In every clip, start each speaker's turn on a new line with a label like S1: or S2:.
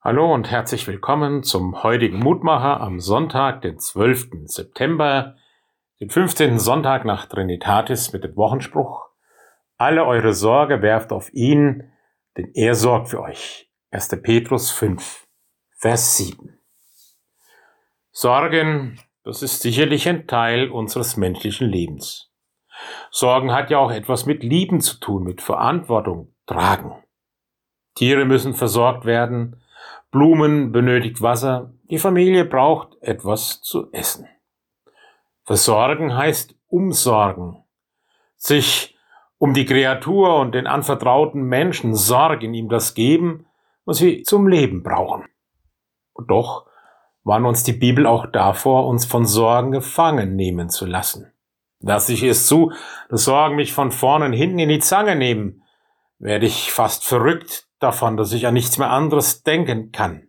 S1: Hallo und herzlich willkommen zum heutigen Mutmacher am Sonntag, den 12. September, den 15. Sonntag nach Trinitatis mit dem Wochenspruch. Alle eure Sorge werft auf ihn, denn er sorgt für euch. 1. Petrus 5, Vers 7. Sorgen, das ist sicherlich ein Teil unseres menschlichen Lebens. Sorgen hat ja auch etwas mit Lieben zu tun, mit Verantwortung, Tragen. Tiere müssen versorgt werden, Blumen benötigt Wasser, die Familie braucht etwas zu essen. Versorgen heißt umsorgen, sich um die Kreatur und den anvertrauten Menschen sorgen, ihm das geben, was sie zum Leben brauchen. Doch warnt uns die Bibel auch davor, uns von Sorgen gefangen nehmen zu lassen. Lass ich es zu, dass Sorgen mich von vorn und hinten in die Zange nehmen, werde ich fast verrückt, davon, dass ich an nichts mehr anderes denken kann.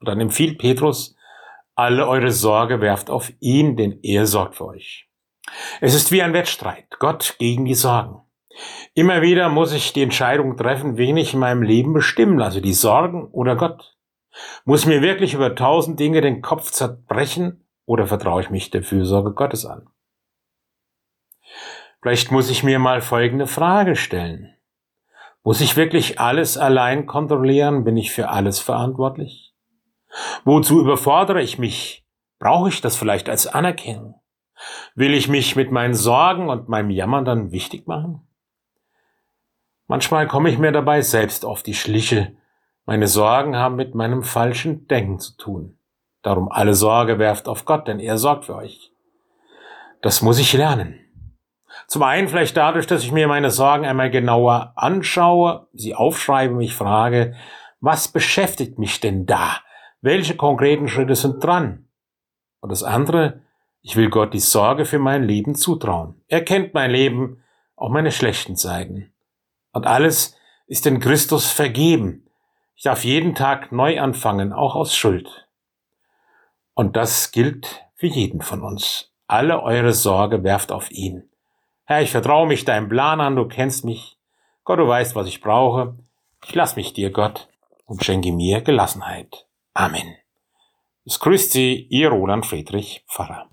S1: Und dann empfiehlt Petrus, alle eure Sorge werft auf ihn, denn er sorgt für euch. Es ist wie ein Wettstreit, Gott gegen die Sorgen. Immer wieder muss ich die Entscheidung treffen, wen ich in meinem Leben bestimmen lasse, die Sorgen oder Gott. Muss mir wirklich über tausend Dinge den Kopf zerbrechen oder vertraue ich mich der Fürsorge Gottes an? Vielleicht muss ich mir mal folgende Frage stellen. Muss ich wirklich alles allein kontrollieren? Bin ich für alles verantwortlich? Wozu überfordere ich mich? Brauche ich das vielleicht als Anerkennung? Will ich mich mit meinen Sorgen und meinem Jammern dann wichtig machen? Manchmal komme ich mir dabei selbst auf die Schliche. Meine Sorgen haben mit meinem falschen Denken zu tun. Darum alle Sorge werft auf Gott, denn er sorgt für euch. Das muss ich lernen. Zum einen vielleicht dadurch, dass ich mir meine Sorgen einmal genauer anschaue, sie aufschreibe, mich frage, was beschäftigt mich denn da? Welche konkreten Schritte sind dran? Und das andere, ich will Gott die Sorge für mein Leben zutrauen. Er kennt mein Leben, auch meine schlechten Seiten. Und alles ist in Christus vergeben. Ich darf jeden Tag neu anfangen, auch aus Schuld. Und das gilt für jeden von uns. Alle eure Sorge werft auf ihn. Herr, ich vertraue mich deinem Plan an, du kennst mich. Gott, du weißt, was ich brauche. Ich lass mich dir, Gott, und schenke mir Gelassenheit. Amen. Es grüßt Sie, Ihr Roland Friedrich Pfarrer.